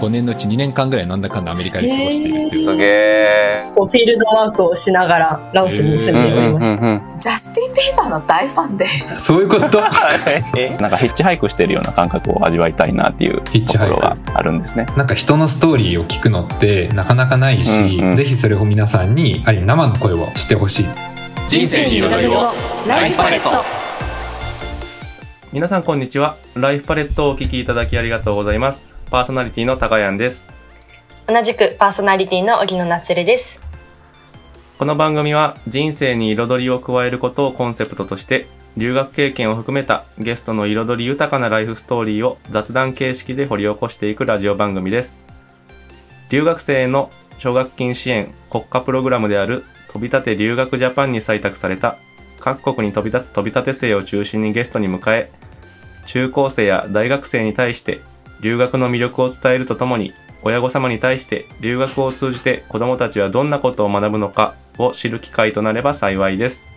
5年のうち2年間ぐらいなんだかんだアメリカで過ごしているっていう。すげえ。フィールドワークをしながらラオスに住んでおりました。うんジャスティン・ビーバーの大ファンでそういうこと？なんかヒッチハイクしてるような感覚を味わいたいなっていうヒッチハイクところがあるんですね。なんか人のストーリーを聞くのってなかなかないし、うんうんぜひそれを皆さんにある意味生の声をしてほしい。人生に彩りをライフパレット皆さんこんにちは。ライフパレットをお聞きいただきありがとうございます。パーソナリティの高谷です。同じくパーソナリティの荻野夏れです。この番組は人生に彩りを加えることをコンセプトとして、留学経験を含めたゲストの彩り豊かなライフストーリーを雑談形式で掘り起こしていくラジオ番組です。留学生への奨学金支援国家プログラムである飛び立て留学ジャパンに採択された各国に飛び立つ飛び立て生を中心にゲストに迎え、中高生や大学生に対して留学の魅力を伝えるとともに親御様に対して留学を通じて子どもたちはどんなことを学ぶのかを知る機会となれば幸いです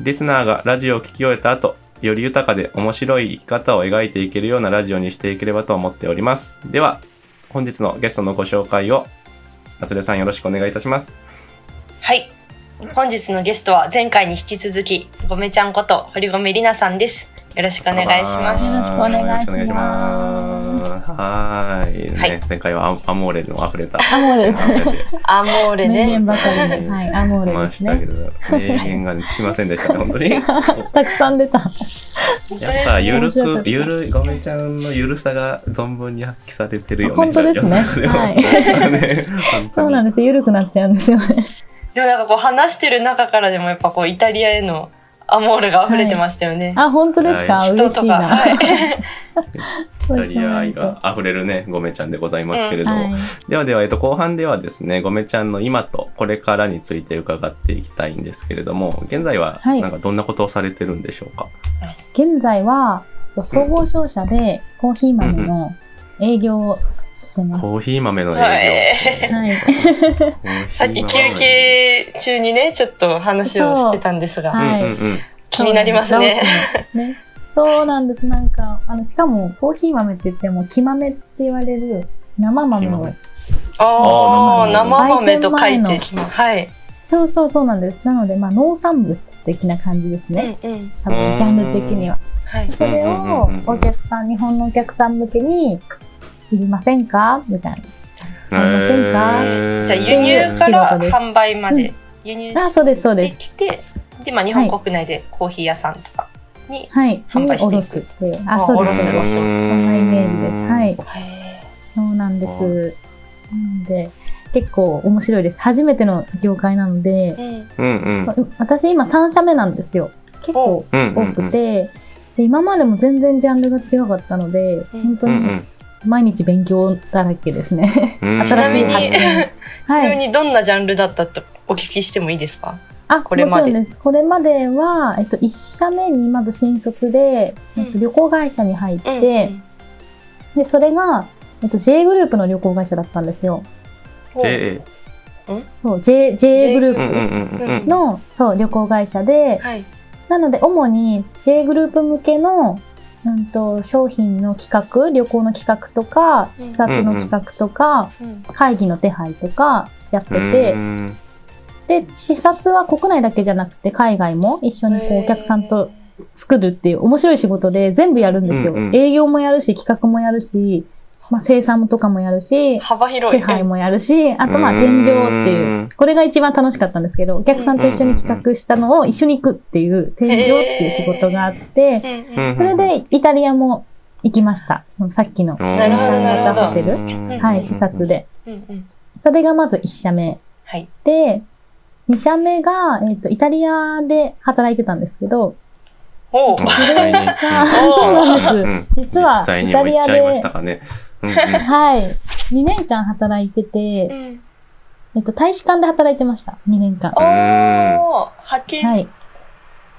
リスナーがラジオを聞き終えた後より豊かで面白い生き方を描いていけるようなラジオにしていければと思っておりますでは本日のゲストのご紹介を夏出さんよろしくお願いいたしますはい。本日のゲストは前回に引き続き、ごめちゃんこと堀米里奈さんです。よろしくお願いします。よろしくお願いしますはーい、ねはい前回はアアモーレの溢れたアモーレアモーレね。名言ばかりで、はい、アモーレま。したけど、名言がねつきませんでしたね、本当に。や たくさん出た。っぱ、ゆるくゆる、ごめちゃんのゆるさが存分に発揮されてるよね。本当ですねそうなんです。緩くなっちゃうんですよね。でもなんかこう話してる中からでもやっぱこうイタリアへのアモーレが溢れてましたよね。あ、本当ですか、はい人とか。嬉しいな。はい。イタリア愛が溢れるね、ごめちゃんでございますけれど、はい。ではでは、えっと、後半ではですね、ごめちゃんの今とこれからについて伺っていきたいんですけれども、現在は、はいなんかどんなことをされてるんでしょうか、現在は、総合商社でコーヒー豆の営業をしてます。コーヒー豆の営業。はいはい。さっき休憩中にね、ちょっと話をしてたんですが、はいうんうんうん。気になりますね。そうなんですね。そうなんです。なんか、あの、しかも、コーヒー豆って言っても、木豆って言われる生豆を木豆。ああ、生豆と書いて焙きます。はい。そうそうそうなんです。なので、まあ、農産物的な感じですうんね。うん。多分、ジャンル的には。はい。それを、お客さん、日本のお客さん向けに、いりませんか？みたいへませんか？ーじゃあ輸入から販売まで輸入な。あ、そうです、そうしてです。きて、で、まあ日本国内でコーヒー屋さんとかに、はい。販売していくにおろすっていう。ああ、そうです。おろすそんなイメージです。はい。へそうなんです。なので、結構面白いです。初めての業界なので、ーうん。うんうん。私今3社目なんですよ。結構うんうんうん多くて、で今までも全然ジャンルが違かったので、うん本当にうん毎日勉強だらけですね。うん。ちなみに はいちなみにどんなジャンルだったとお聞きしてもいいですか？あ、これまで。これまでは、えっと、1社目にまず新卒で、うんえっと、旅行会社に入って、うんで、それが、えっと、J グループの旅行会社だったんですよ。うん？JA。そう、J、J グルうんうんーうんうんプの、そう、旅行会社で、はい。なので、主に J グループ向けの、うんと、商品の企画、旅行の企画とか、うん視察の企画とか、うん会議の手配とかやってうん。てう、んで、視察は国内だけじゃなくて、海外も一緒にこうお客さんと作るっていう面白い仕事で全部やるんですよ。うんうん営業もやるし、企画もやるし、まあ、生産とかもやるし、幅広い。手配もやるし、あとまあ天井っていうう、これが一番楽しかったんですけど、お客さんと一緒に企画したのを一緒に行くっていう、天井っていう仕事があって、それでイタリアも行きました。さっきの。なるほどなるほど出せるうんはい、視察で。それがまず1社目。はい。で、2社目が、えっ、と、イタリアで働いてたんですけど、おう実際に。あ そうなんうです。ん実はイタリアで。うんうんはい。2年間働いてうて、んえっと、大使館で働いてました。2年間。おーは派遣。い。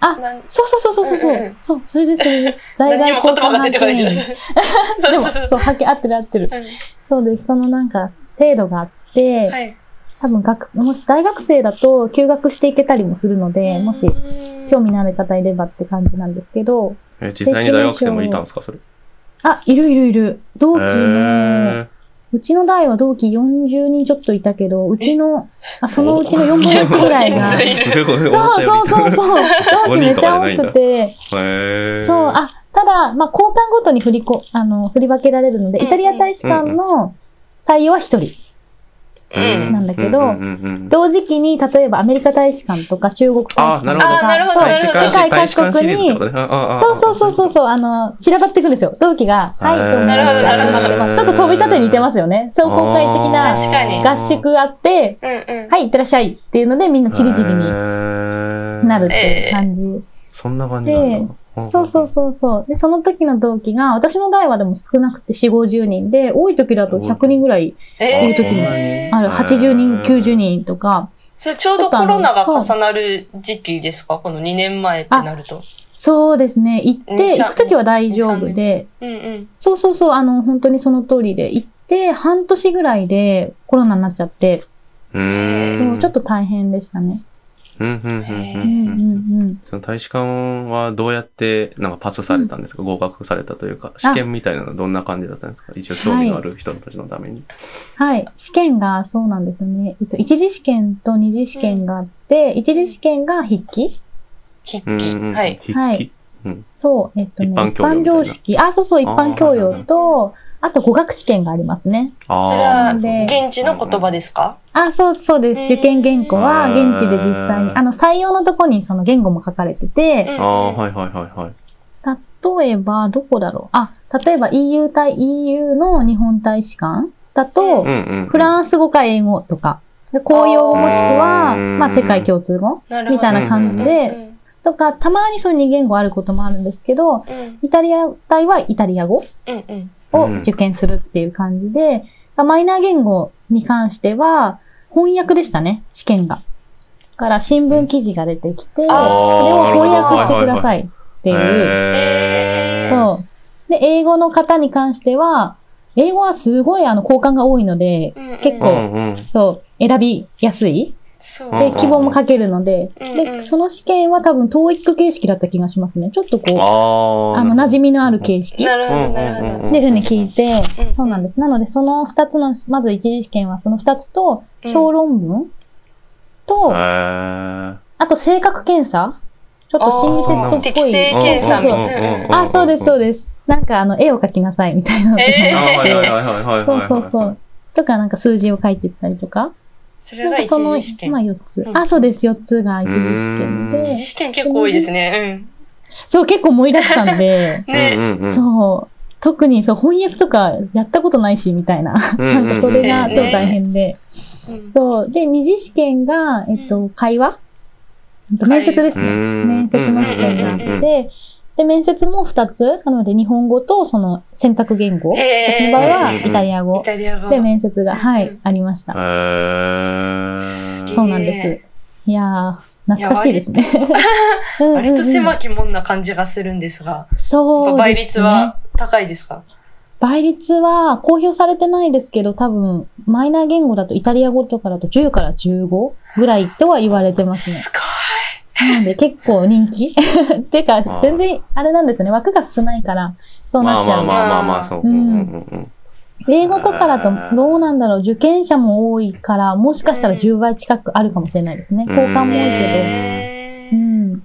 あ、そうそうそうそうそう。うんうんそう、それです、それです。在何にも言葉が出てこないけど。派そう遣でも、そうそうそう、はけ、合ってる合ってる。うそうです。そのなんか、制度があって、んはい。多分学、もし大学生だと休学していけたりもするので、もし興味のある方いればって感じなんですけど、え実際に大学生もいたんですか、それ？あ、いるいるいる。同期の、へうちの代は同期40人ちょっといたけど、うちの、あ、そのうちの4分の1ぐらいが。そうそうそうそう。同期めっちゃ多くて。そう、あ、ただ、まあ、交換ごとに振りこ、あの、振り分けられるので、イタリア大使館の採用は一人。うんなんだけど同時期に、例えばアメリカ大使館とか中国大使館とか、あなるほどそうなるほど世界各国に。そうそうそうそうそう、あの、散らばっていくんですよ。同期が、はい、どうもなるほどなるほどまあちょっと飛び立てに似てますよね。そう、公開的な合宿あって。はい、いってらっしゃいっていうので、みんなチリチリにになるっていう感じ。そんな感じなんだ。そうそうそうそう。で、その時の同期が、私の代はでも少なくて4、50人で、多い時だと100人ぐらいえいう時に？ー、ある、80人、90人とか。それちょうどコロナが重なる時期ですか？この2年前ってなると。そうですね。行って、行く時は大丈夫で、うんうん。そうそうそう、あの、本当にその通りで、行って、半年ぐらいでコロナになっちゃって、うーん。ちょっと大変でしたね。うんうんうんうんうんうんうん。その大使館はどうやってなんかパスされたんですか、合格されたというか、試験みたいなのはどんな感じだったんですか？一応興味のある人たちのために。はい。試験がそうなんですね。えっと、一次試験と二次試験があって、一次試験が筆記？筆記。うんうんはい。筆記、はいうん。そう、えっとね、一般教養。あ、そうそう、一般教養と、あと語学試験がありますね。それはで現地の言葉ですか？あ、そうそうです。うん受験原稿は現地で実際にあの、採用のとこにその言語も書かれてて、うんああ、はいはいはいはい。例えば、どこだろうあ、例えば EU 対 EU の日本大使館だと、うんうん。フランス語か英語とか、で公用語もしくは、うんまあ世界共通語なるほど。みたいな感じうで、んとか、たまにそういう二言語あることもあるんですけど、うんイタリア大はイタリア語うんうん。を受験するっていう感じで、マイナー言語に関しては、翻訳でしたね、試験が。だから新聞記事が出てきて、それあをー翻訳してくださいっていう。そう。で、英語の方に関しては、英語はすごいあの交換が多いので、結構、うんうん。そう、選びやすい。そう。で、うん希望も書けるので、うんうんで、その試験は多分、統一形式だった気がしますね。ちょっとこう、あの、馴染みのある形式。なるほど、うんなるほど。っていうふうに聞いて、うんそうなんです。なので、その二つの、まず一次試験はその二つと、うん小論文と、あと性格検査ちょっと心理テストっぽい。適正検査。あ、そうです、そうです。なんかあの、絵を描きなさいみたいなのとかえあーはいはいはいはいはいはい。そうそうそう。とか、なんか数字を書いていったりとか。それが一なんかその次試験。まあ4つう。んあ、そうです、4つが一次試験で。一次試験結構多いですね。そう、結構盛りだくさんで、うん。ね、うんうんうん。そう。特にそう、翻訳とかやったことないし、みたいな。うんうんなんかそれが超大変で。うんそう。で、二次試験が、えっと、会話？えっと面接ですね。うん面接の試験があっうんうんうんて、で、面接も二つ。なので、日本語とその選択言語。私の場合はイタリアイ語。タリア語。で、面接が、はうんい、ありました。へーそうなんです。いやー、懐かしいですね。割と狭きもんな感じがするんですが、そうですね。倍率は高いですか？倍率は公表されてないですけど、多分、マイナー言語だとイタリア語とかだと10から15ぐらいとは言われてますね。なので結構人気？てかあ、全然あれなんですよね。枠が少ないから、そうなっちゃう。まあまあまあまあまあ、そう。うんうんうんうん英語とかだとどうなんだろう。受験者も多いから、もしかしたら10倍近くあるかもしれないですね。うん交換も多いけへど。うん。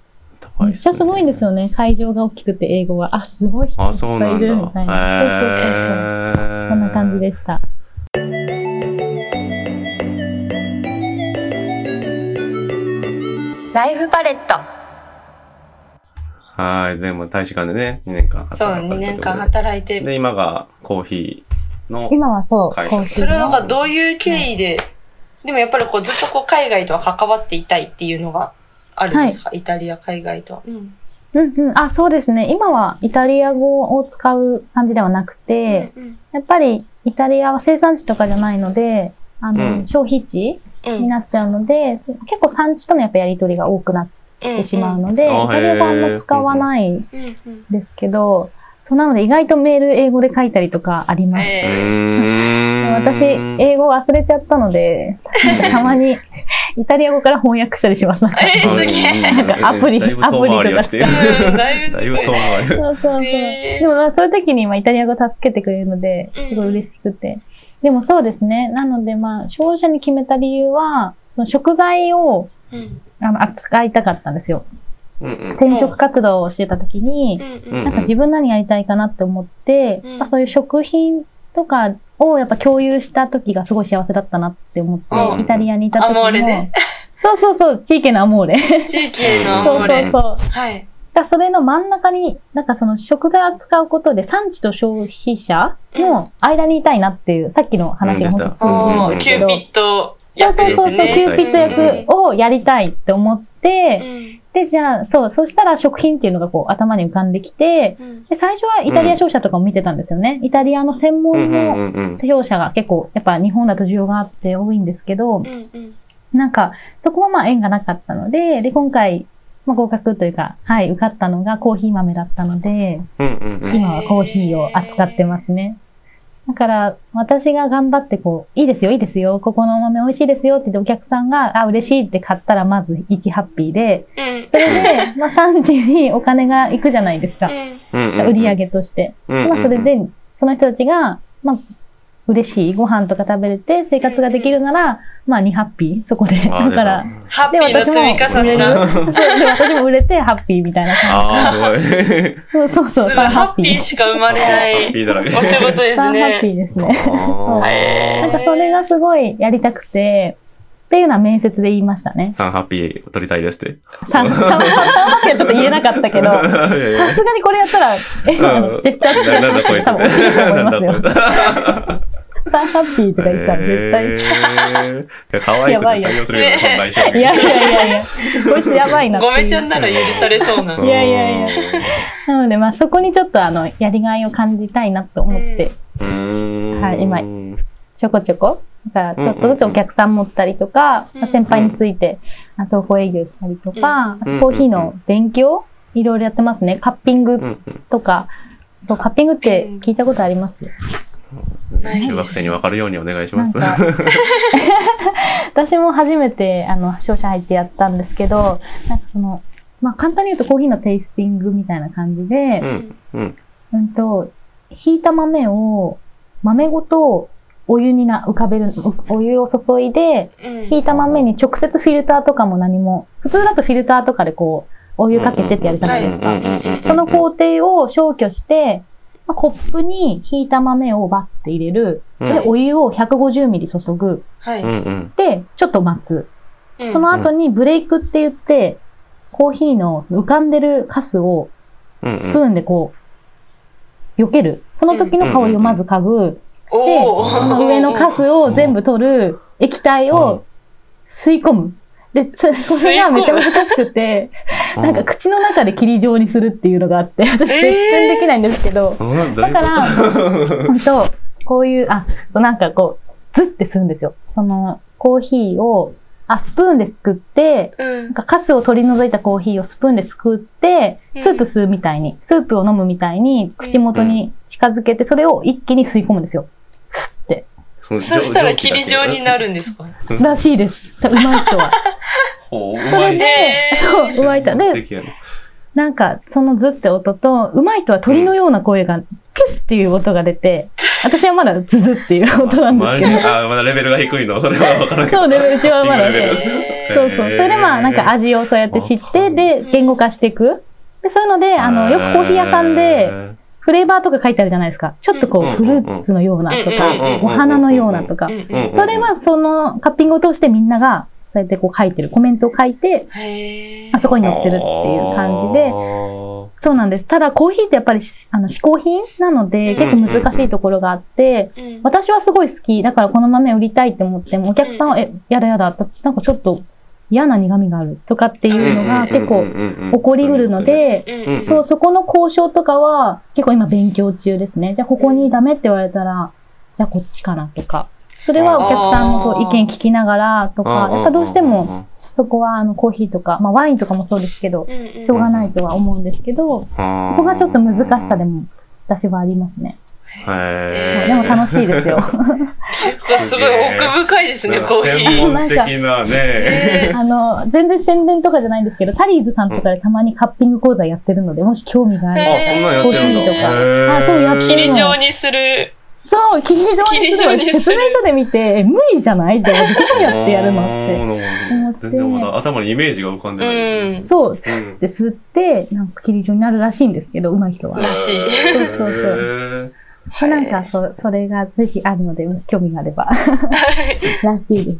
めっちゃすごいんですよね。会場が大きくて英語は。あ、すごい人いあ、っ。ぱいいるみたいな。そうそうそうそう。そんな感じでした。ライフパレット。はい。でも大使館でね、2年間働いたそう、2年間働いて。で、今がコーヒーの、今はそう、会社コーヒーそれはなんのかどういう経緯で、でもやっぱりこうずっとこう海外とは関わっていたいっていうのがあるんですか、イタリア、海外とは。うん。うんうん。あ、そうですね。今はイタリア語を使う感じではなくて、うんやっぱりイタリアは生産地とかじゃないので、あの、うん消費地うん。になっちゃうので、そ結構産地とのやっぱやりとりが多くなっうんてしまうので、うん。イタリア語あんま使わないんうんうん。ですけど、そうなので意外とメール英語で書いたりとかあります。うえー私、英語忘れちゃったので、たまにイタリア語から翻訳したりします。なんかえーすげえ アプリだいぶ遠回りはして だいぶ遠回り。そうそうそう。でもまあそういう時にまあイタリア語助けてくれるので、すごい嬉しくて。でもそうですね。なのでまあ、商社に決めた理由は、食材をうんあの扱いたかったんですよ。転職活動をしてた時に、なんか自分何やりたいかなって思って、そういう食品とかをやっぱ共有した時がすごい幸せだったなって思って、うんイタリアにいた時も。アモーレねそうそうそう、地域のアモーレ。地域への そうそうアモレ。そう。はい。だそれの真ん中に、なんかその食材を扱うことで産地と消費者の間にいたいなっていう、さっきの話が本当に通じるおんーキュー。ピットそう役そうそうそう、ですね。キューピット役をやりたいって思って、うんで、じゃあ、そう、そしたら食品っていうのがこう頭に浮かんできて、うんで、最初はイタリア商社とかも見てたんですよね。イタリアの専うん門うんの。商社が結構、やっぱ日本だと需要があって多いんですけどう、んうんなんか、そこはまあ縁がなかったので、で、今回、まあ合格というか、はい、受かったのがコーヒー豆だったので、うんうんうん。今はコーヒーを扱ってますね。だから、私が頑張ってこう、いいですよ、いいですよ、ここの豆美味しいですよって言ってお客さんが、あ、嬉しいって買ったらまず1ハッピーで、うんそれで、まあ産地にお金が行くじゃないですか。売り上げとして。うんうんうんまあそれで、その人たちが、まあ、嬉しいご飯とか食べれて生活ができるなら、まあ2ハッピー、そこで。だから、ハッピーの積み重ねだ。そうで私も売れてハッピーみたいな感ああ、すごい。じ。そうそうそう。ハッピーしか生まれない。お仕事です3ハッピね。ーですね。なんかそれがすごいやりたくて、っていうのは面接で言いましたね。サンハッピー取りたいですって。3、3ハッピーはちょっと言えなかったけど、さ いやいやすがにこれやったら、え、ジェスチャー付きなんだこいつ多分惜しいと思いますよ。なんだこいつ3ハッピーとか言ったら絶対。可愛くて採用するよういやいやいやいや、こいつやばいな。ごめちゃんなら許されそうな。いやいやいやなので、まあそこにちょっとあの、やりがいを感じたいなと思って、はい今ちょこちょこ、だからちょっとずつお客さん持ったりとか、うんまあ先輩について、あ東方営業したりとか、うん。コーヒーの勉強、いろいろやってますね。カッピングうん。うん。とか、そうカッピングって聞いたことあります？中学生に分かるようにお願いします。私も初めて、あの、商社入ってやったんですけど、なんかその、まあ、簡単に言うとコーヒーのテイスティングみたいな感じで、うん。うん。うんと、ひいた豆を、豆ごとお湯にな浮かべる、おお湯を注いで、うんひいた豆に直接フィルターとかも何も、普通だとフィルターとかでこう、お湯かけてってやるじゃないですか。その工程を消去して、まあ、コップにひいた豆をバッて入れる。で、お湯を150ミリ注ぐ。はい。で、ちょっと待つ。うんその後にブレイクって言って、コーヒーの浮かんでるカスをうんスプーンでこう、避ける。その時の香りをまず嗅ぐ。で、おその上のカスを全部取る液体を吸い込む。で、そそれがめっちゃ難しくて、なんか口の中で霧状にするっていうのがあって、私全然できないんですけど、うん、だから、本当こういう、あ、なんかこう、ズってするんですよ。その、コーヒーを、あ、スプーンですくって、うん。なんかカスを取り除いたコーヒーをスプーンですくって、スープ吸うみたいに、スープを飲むみたいに、口元に近づけて、それを一気に吸い込むんですよ。そそしたら霧状になるんですか？らしいです。うまい人は。ほう、うそれでへ、そう、うまい人。で、なんか、そのズって音と、うまい人は鳥のような声が、キュッっていう音が出て、私はまだズズっていう音なんですけど。あ、まだレベルが低いのそれは分からんけど。そう、レベル、うちはまだレベルね。そうそう。それでまあ、なんか味をそうやって知って、で、言語化していく。で、そういうので、あの、よくコーヒー屋さんで、フレーバーとか書いてあるじゃないですか。ちょっとこう、うんフルーツのようなとかうん、お花のようなとか。それはそのカッピングを通してみんなが、そうやってこう書いてる、コメントを書いて、へあそこに載ってるっていう感じで、そうなんです。ただコーヒーってやっぱりしあの嗜好品なので、結構難しいところがあって、ー私はすごい好き。だからこの豆売りたいって思っても、お客さんは、え、やだやだ、なんかちょっと嫌な苦味があるとかっていうのが結構起こりうるので、そう、そこの交渉とかは結構今勉強中ですね。じゃあここにダメって言われたら、じゃあこっちかなとか。それはお客さんのこう意見聞きながらとか、やっぱどうしても、そこはあのコーヒーとか、まあワインとかもそうですけど、しょうがないとは思うんですけど、そこがちょっと難しさでも私はありますね。でも楽しいですよ。すごい奥深いですね、コーヒー。専門的なね。あの、全然宣伝とかじゃないんですけど、タリーズさんとかでたまにカッピング講座やってるので、もし興味があれば。あ、そんなんやってるんだ。コーヒーとかあそうやってる霧状にする。そう、霧状にす霧状るにする説明書で見て、え無理じゃない？って、どうやってやるの？って。思って全然まだ頭にイメージが浮かんでない。うん。そう、吸って、なんか霧状になるらしいんですけど、上手い人は。らしいそうそうそう。へーでなんか、そ、それがぜひあるので、もし興味があれば。らしいです。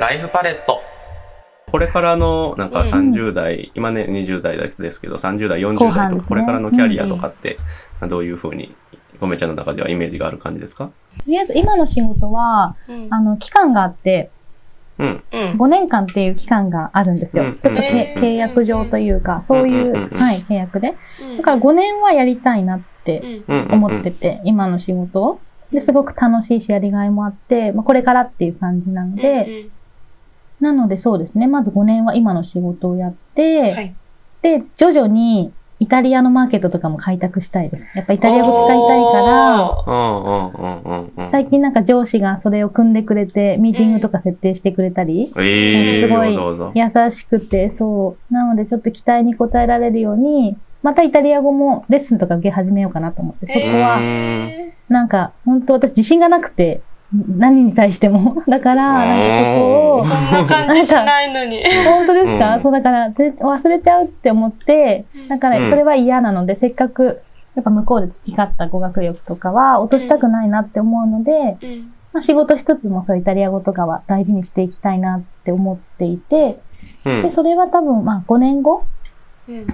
ライフパレット。これからの、なんかうん30代、今ね、20代ですけど、30代、40後代とか、これからのキャリアとかって、どういうふうに、ごめちゃんの中ではイメージがある感じですか？とりあえず、今の仕事は、うんあの、期間があって、うん。うん。5年間っていう期間があるんですよ。うん。ちょっとけへー契約上というか、そういうはい、契約で。うん。だから5年はやりたいなって。思ってて、今の仕事を。で、すごく楽しいし、やりがいもあって、まあ、これからっていう感じなので、なのでそうですね、まず5年は今の仕事をやって、はい。で、徐々にイタリアのマーケットとかも開拓したいです。やっぱイタリア語使いたいから。最近なんか上司がそれを組んでくれて、ミーティングとか設定してくれたり、ええすごい。優しくて、そう。なのでちょっと期待に応えられるように、またイタリア語もレッスンとか受け始めようかなと思って、そこは、なんか、本当私自信がなくて、何に対しても。だから、なんかそこを、そんな感じしないのに。本当ですか、うん。そうだから、ぜ忘れちゃうって思って、だからうん。それは嫌なので、せっかく、やっぱ向こうで培った語学力とかは落としたくないなって思うので、うん。まあ、仕事一つもそうイタリア語とかは大事にしていきたいなって思っていて、うん。で、それは多分まあ5年後、うん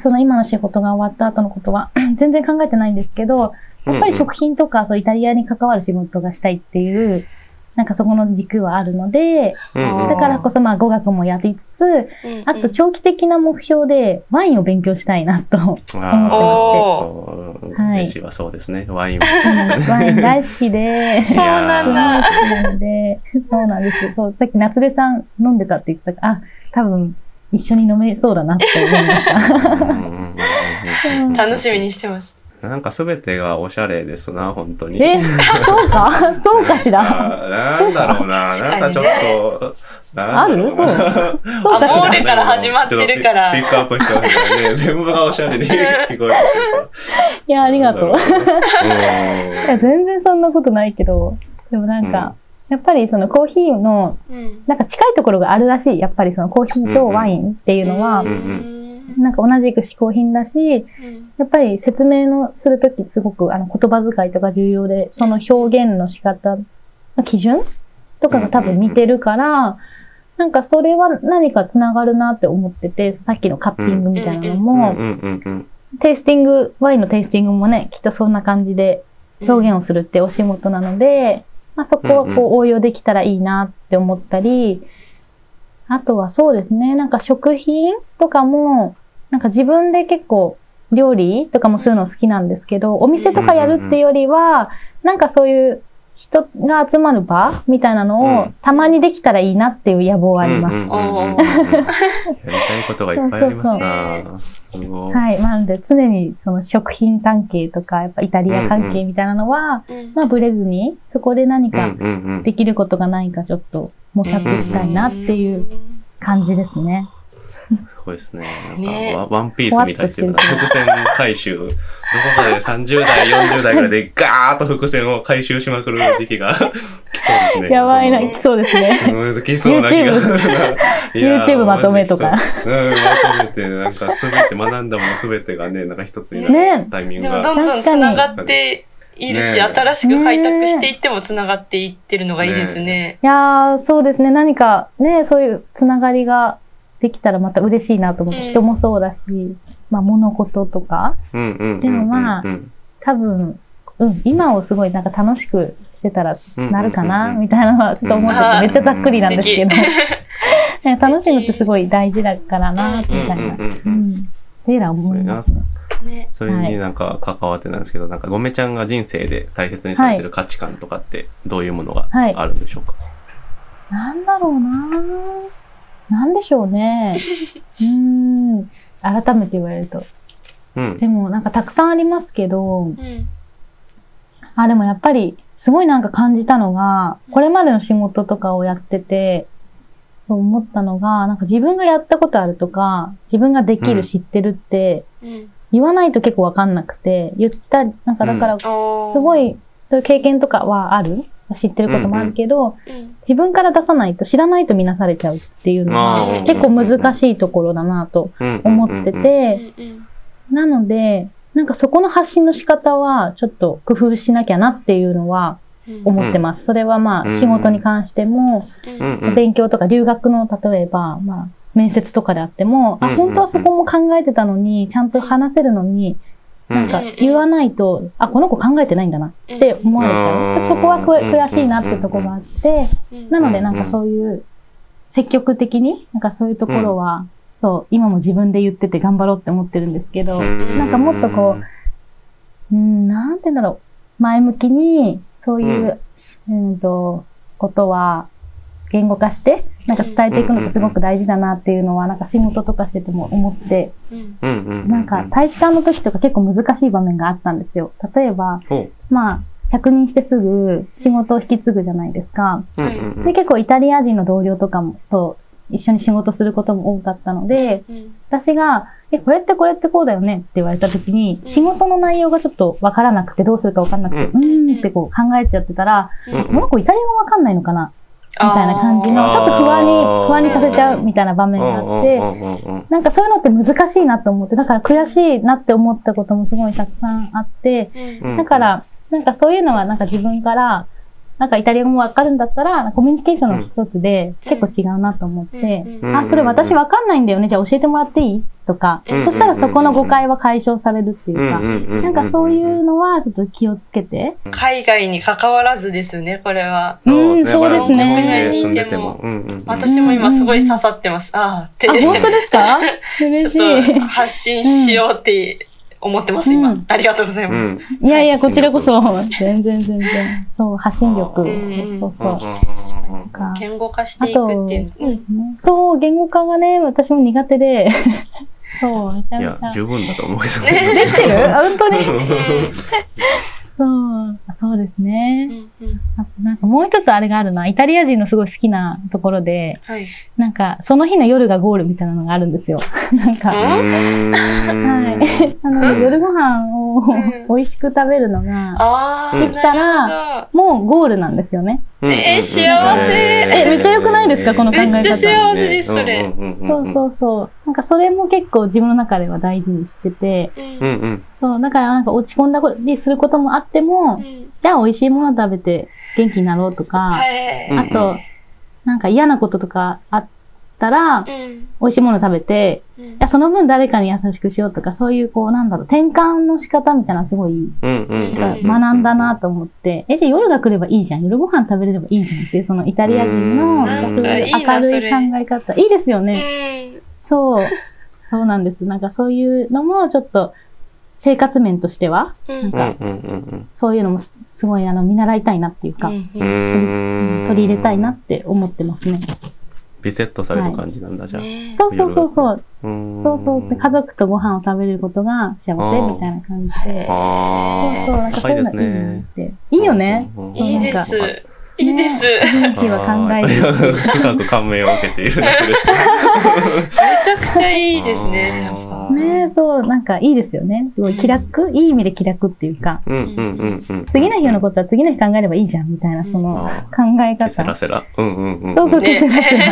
その今の仕事が終わった後のことは 全然考えてないんですけど、やっぱり食品とかそうイタリアに関わる仕事がしたいっていう、なんかそこの軸はあるので、うんうん。だからこそまあ語学もやりつつ、うんあと長期的な目標でワインを勉強したいなと思ってああ、おそう、はい。はそうですね。ワイン。も。ワイン大好きで、そうなんだ。そうなんです。そう、さっき夏部さん飲んでたって言ってたから、あ、多分一緒に飲めそうだなって思いました。楽しみにしてます。なんかすべてがおしゃれですな、本当に。え、そうか？そうかしら？あなんだろうな。なんかちょっと。ある？そうそうアモーレから始まってるからピックアップしてますからね。全部がおしゃれに聞こえいや、ありがとう。いや、う全然そんなことないけど、でもなんか、やっぱりそのコーヒーの、うん。なんか近いところがあるらしい。やっぱりそのコーヒーとワインっていうのは、なんか同じく嗜好品だし、やっぱり説明のするときすごくあの言葉遣いとか重要で、その表現の仕方の基準とかが多分似てるから、なんかそれは何かつながるなって思ってて、さっきのカッピングみたいなのん。も、テイスティング、ワインのテイスティングもね、きっとそんな感じで表現をするってお仕事なので、まあそこをこう応用できたらいいなって思ったり、あとはそうですね、なんか食品とかも、なんか自分で結構料理とかもするの好きなんですけど、お店とかやるっていうよりは、なんかそういう人が集まる場みたいなのうをんたまにできたらいいなっていう野望はあります。うんうんうんうんうんやりたいことがいっぱいありますな。はい。なので常にその食品関係とか、やっぱイタリア関係みたいなのは、うんまあブレずに、そこで何うんかうんうんできることがないかちょっと模索したいなっていう感じですね。すごいですね。なんねかワ、ワンピースみたいっていうか、伏線回収。どこかで30代、40代ぐらいでガーッと伏線を回収しまくる時期が来そうですね。やばいな、来そうですね。うん、来そうな気が。YouTube まとめとかううん、まとめて、なんかすべて学んだものすべてがね、なんか一つになねるタイミングでもが。どんどん繋がっているし、ね新しく開拓していっても繋がっていってるのがいいですね。いやー、そうですね。何かね、そういうつながりができたらまた嬉しいなと思って、うん。人もそうだし、まあ物事とか、うんうんうんうん。でもまあうん多分、うん、今をすごいなんか楽しくしてたらなるかな、みたいなのはちょっと思ってうんて、めっちゃざっくりなんですけど、楽しむってすごい大事だからな、みたいな。うんうん。うんううん。ん。っていうのは思います。ね。それになんか関わってなんですけど、なんかごめちゃんが人生で大切にされてる価値観とかってどういうものがはい。あるんでしょうか、なんだろうななんでしょうね。うーん。改めて言われると。うん。でもなんかたくさんありますけど、うん。あ、でもやっぱり、すごいなんか感じたのが、これまでの仕事とかをやってて、そう思ったのが、なんか自分がやったことあるとか、自分ができる、うん知ってるって、うん。言わないと結構わかんなくて、言った、なんかだから、すご、い、そういう経験とかはある？知ってることもあるけど、うん。自分から出さないと知らないと見なされちゃうっていうのあがー。結構難しいところだなとうん。思ってて、うんうんなので、なんかそこの発信の仕方はちょっと工夫しなきゃなっていうのはうん。思ってます。それはまうん。あ仕事に関しても、うん。うんうん。勉強とか留学の例えば、まあ面接とかであっても、あ、うん。本当はそこも考えてたのに、ちゃんと話せるのに、なんか言わないと、あ、この子考えてないんだなって思われちゃう。そこは悔しいなってところがあって、うん。なのでなんかそういう積極的に、なんかそういうところは、そう、今も自分で言ってて頑張ろうって思ってるんですけど、なんかもっとこう、うん、なんて言うんだろう。前向きに、そういう、うん、と、ことは、言語化して、なんか伝えていくのがすごく大事だなっていうのは、なんか仕事とかしてても思って。なんか大使館の時とか結構難しい場面があったんですよ。例えば、ほまあ、着任してすぐ仕事を引き継ぐじゃないですか。で、結構イタリア人の同僚とかも、と一緒に仕事することも多かったので、うん私が、え、これってこれってこうだよねって言われた時に、うん。仕事の内容がちょっとわからなくてどうするかわかんなくて、ううん。ーんってこう考えちゃってたら、うんこの子イタリア語わかんないのかなみたいな感じの、ちょっと不安に、不安にさせちゃうみたいな場面があって、なんかそういうのって難しいなと思って、だから悔しいなって思ったこともすごいたくさんあって、だから、なんかそういうのはなんか自分から、なんかイタリア語もわかるんだったら、コミュニケーションの一つで結構違うなと思って、うん。あ、それ私わかんないんだよね。じゃあ教えてもらっていい？とか、うん。そしたらそこの誤解は解消されるっていうか、ななんかそういうのはちょっと気をつけて。海外に関わらずですね、これは。うんそうですね。日本で住んでても。私も今すごい刺さってます。ああ、って。あ、本当ですか？ちょ嬉っしいと。発信しようって思ってます、今うん。ありがとうございます。うんいやいや、こちらこそ、全然全然。そう、発信力。うんそうそう。うんか言語化していくっていうの。そうですねそう、言語化がね、私も苦手で、そう、めちゃいやめちゃ。、十分だと思うけど。できてるあ、本当にうんそう、そうですね。うんうんあとなんかもう一つあれがあるな。イタリア人のすごい好きなところで、はい。なんか、その日の夜がゴールみたいなのがあるんですよ。なんか、はい。あの、夜ご飯をん美味しく食べるのが、ああ、できたらもうゴールなんですよね。うんえー幸せえめっちゃ良くないですか？この考え方めっちゃ幸せです、それ。そうそうそう。かそれも結構自分の中では大事にしてて、うん。そう、だからなんか落ち込んだりすることもあっても、うん。じゃあ美味しいもの食べて元気になろうとか、はい。うんあと、なんか嫌なこととかあったら、うん。美味しいもの食べて、うん。いや、その分誰かに優しくしようとか、そういうこう、なんだろう、転換の仕方みたいなのすごい、うんうんなんか学んだなと思って、え、じゃあ夜が来ればいいじゃん。夜ご飯食べれればいいじゃんっていう、そのイタリア人の、明るい考え方。いいですようね。んそう。そうなんです。なんかそういうのもちょっと、生活面としては、うんなんか、そういうのもすすごいあの、見習いたいなっていうか、うん取り入れたいなって思ってますね。リセットされる感じなんだじゃあねそうそうそうそう。うんそうそう。で家族とご飯を食べれることが幸せみたいな感じで。あそうそう、なんかそういうのいいなって。いいよね。うんいいです。いいです。雰囲気は考えて深く 感銘を受けているだけです めちゃくちゃいいですね、やっぱ。ねそう、なんかいいですよね。すごい気楽、いい意味で気楽っていうか、うんうんうんうん次の日のことは次の日考えればいいじゃんみたいな、そのあ考えケセラ方。セラうんうんうんそうそう、セラセラ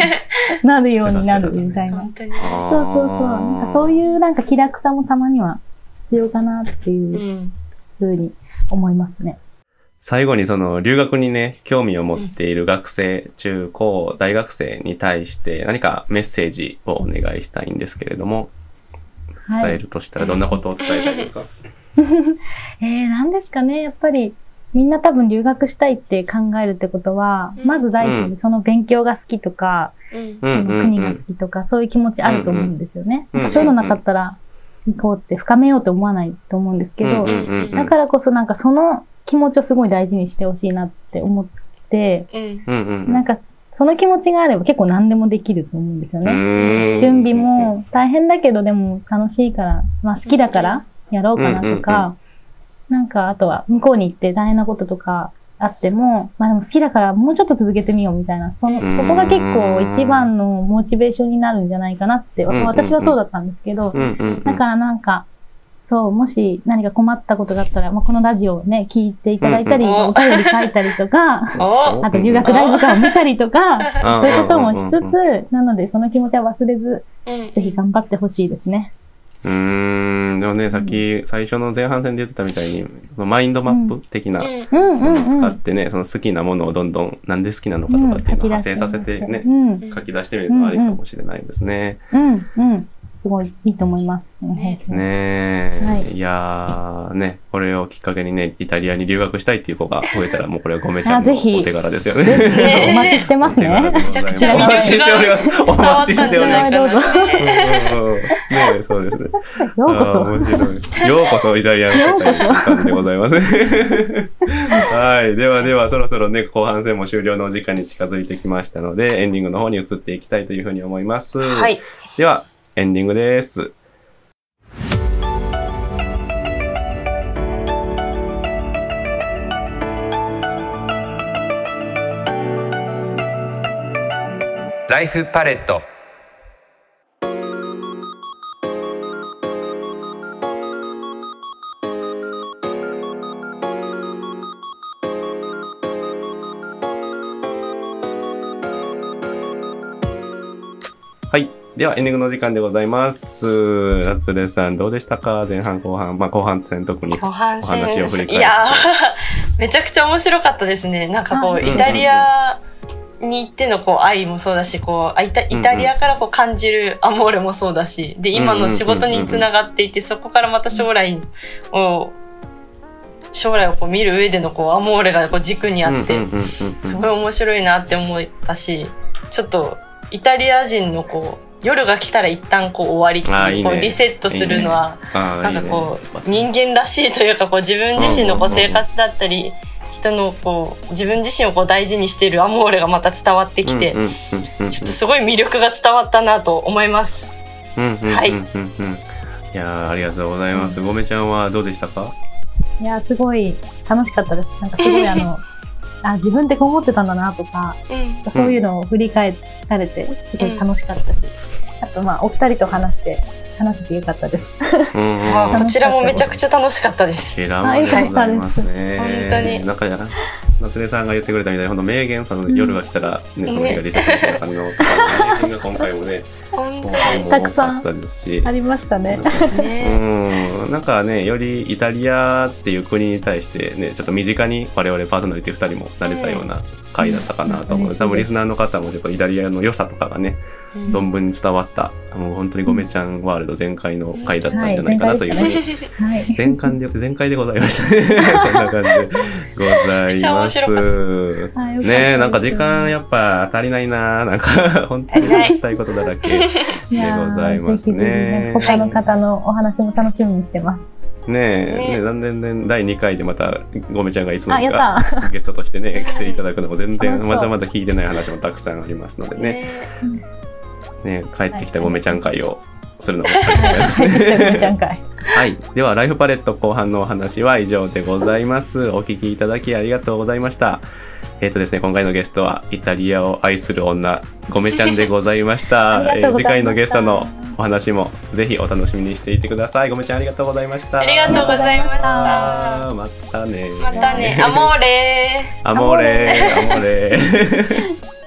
なるようになるみたいな。本当に。そうそうそう。なんかそういうなんか気楽さもたまには必要かなっていううんふうに思いますね。最後にその留学にね、興味を持っている学生、中高、大学生に対して何かメッセージをお願いしたいんですけれども、はい。伝えるとしたらどんなことを伝えたいですか、えー、なんですかね、やっぱり、みんな多分留学したいって考えるってことは、うん。まず第一うん。にその勉強が好きとか、うん。うその国が好きとか、そういう気持ちあると思うんですよね。うんうんそういうのなかったら、行こうって深めようって思わないと思うんですけど、うんうんうん。だからこそなんかその気持ちをすごい大事にしてほしいなって思って、うん。なんかその気持ちがあれば結構何でもできると思うんですよね。ね準備も大変だけどでも楽しいから、まあ好きだからやろうかなとか、なんかあとは向こうに行って大変なこととかあっても、まあでも好きだからもうちょっと続けてみようみたいな、その、うんそこが結構一番のモチベーションになるんじゃないかなって、うん私はそうだったんですけど、だからなんか、そう、もし何か困ったことがあったら、まあ、このラジオをね、聞いていただいたり、うんうんお便り書いたりとか、おあと留学大図鑑を見たりとか、うんそういうこともしつうんうんつ、なのでその気持ちは忘れず、うんぜひ頑張ってほしいですね。うーん、でもね、さっき最初の前半戦で言ってたみたいに、そのマインドマップ的なうん。うんうん。のを使うん。ってね、その好きなものをどんどんなんで好きなのかとかっていうのを派生させてねう、ん、書き出してみるのはありかもしれないですね。うん、うん。すごいいいと思います。ねねえ、はいい、やーね、これをきっかけにね、イタリアに留学したいっていう子が増えたら、もうこれはごめちゃんのあぜひお手柄ですよね。ねお待ちしてますね。めちゃくちゃお魅待ちしております。お待ちしておりって。うんうんうんねえそうですね。ようこあー面白い。ようこそイタリアの世界でございます。はい。ではでは、そろそろね、後半戦も終了のお時間に近づいてきましたので、エンディングの方に移っていきたいというふうに思います。はい。では、エンディングです。ライフパレットはい。では、エンディングの時間でございます。夏レさん、どうでしたか？前半後半。まあ、後半戦特に。お話を振り返って。戦いやー めちゃくちゃ面白かったですね。なんかこううん。イタリアに行ってのこう愛もそうだしこうあイタイタリアからこう感じるアモーレもそうだしで今の仕事につながっていてそこからまた将来を将来をこう見る上でのこうアモーレがこう軸にあって、すごい面白いなって思ったしちょっとイタリア人のこう夜が来たら一旦こう終わりっていうあーいいね。こうリセットするのはなんかこういいね。人間らしいというかこう自分自身のこううんうんうんうん。生活だったり人のこう自分自身をこう大事にしているアモーレがまた伝わってきてうんうんうんうんちょっとすごい魅力が伝わったなと思います。うんうんうんうんうん。はい。いやーありがとうございます。ごめちゃんはどうでしたか？いや、すごい楽しかったです。なんかすごいあの、あ、自分ってこう思ってたんだなとか、うん。そういうのを振り返られて、すごい楽しかったし、あとまあ、お二人と話して、話せてよかったです。こちらもめちゃくちゃ楽しかったです。ケラマでございますね。本当になんか、夏目さんが言ってくれたみたいに、ほんと名言、その夜が来たら、ね、それがリセットした感じの、名言が今回もね、たくさん多かったですしあ。りましたね。うん、なんかね、よりイタリアっていう国に対してね、ちょっと身近に我々パーソナリティ2人もなれたような回だったかなと思う。うん多分リスナーの方もちょっとイタリアの良さとかがね、うん存分に伝わった、もう本当にごめちゃんワールド全開の回だったんじゃないかなというふうに、はい。全巻で、全開でございましたね。そんな感じでございます。ねえ、なんか時間やっぱ足りないな。なんか 本当に足りない聞きたい。ことだらけでございますね。ね。他の方のお話も楽しみにしてます。ねえ、ねね残念ね、第2回でまた、ごめちゃんがいつのあ、や間にかゲストとしてね、来ていただくのも全然、まだまだ聞いてない話もたくさんありますのでね、ねね帰ってきたごめちゃん会をするのも。はい。では、ライフパレット後半のお話は以上でございます。お聞きいただきありがとうございました。えっ、とですね、今回のゲストは、イタリアを愛する女、ごめちゃんでございました。ありがとうございました次回のゲストのお話も、ぜひお楽しみにしていてください。ごめちゃんありがとうございました。ありがとうございました。またね。またね、アモーレー。アモーレー、アモーレー。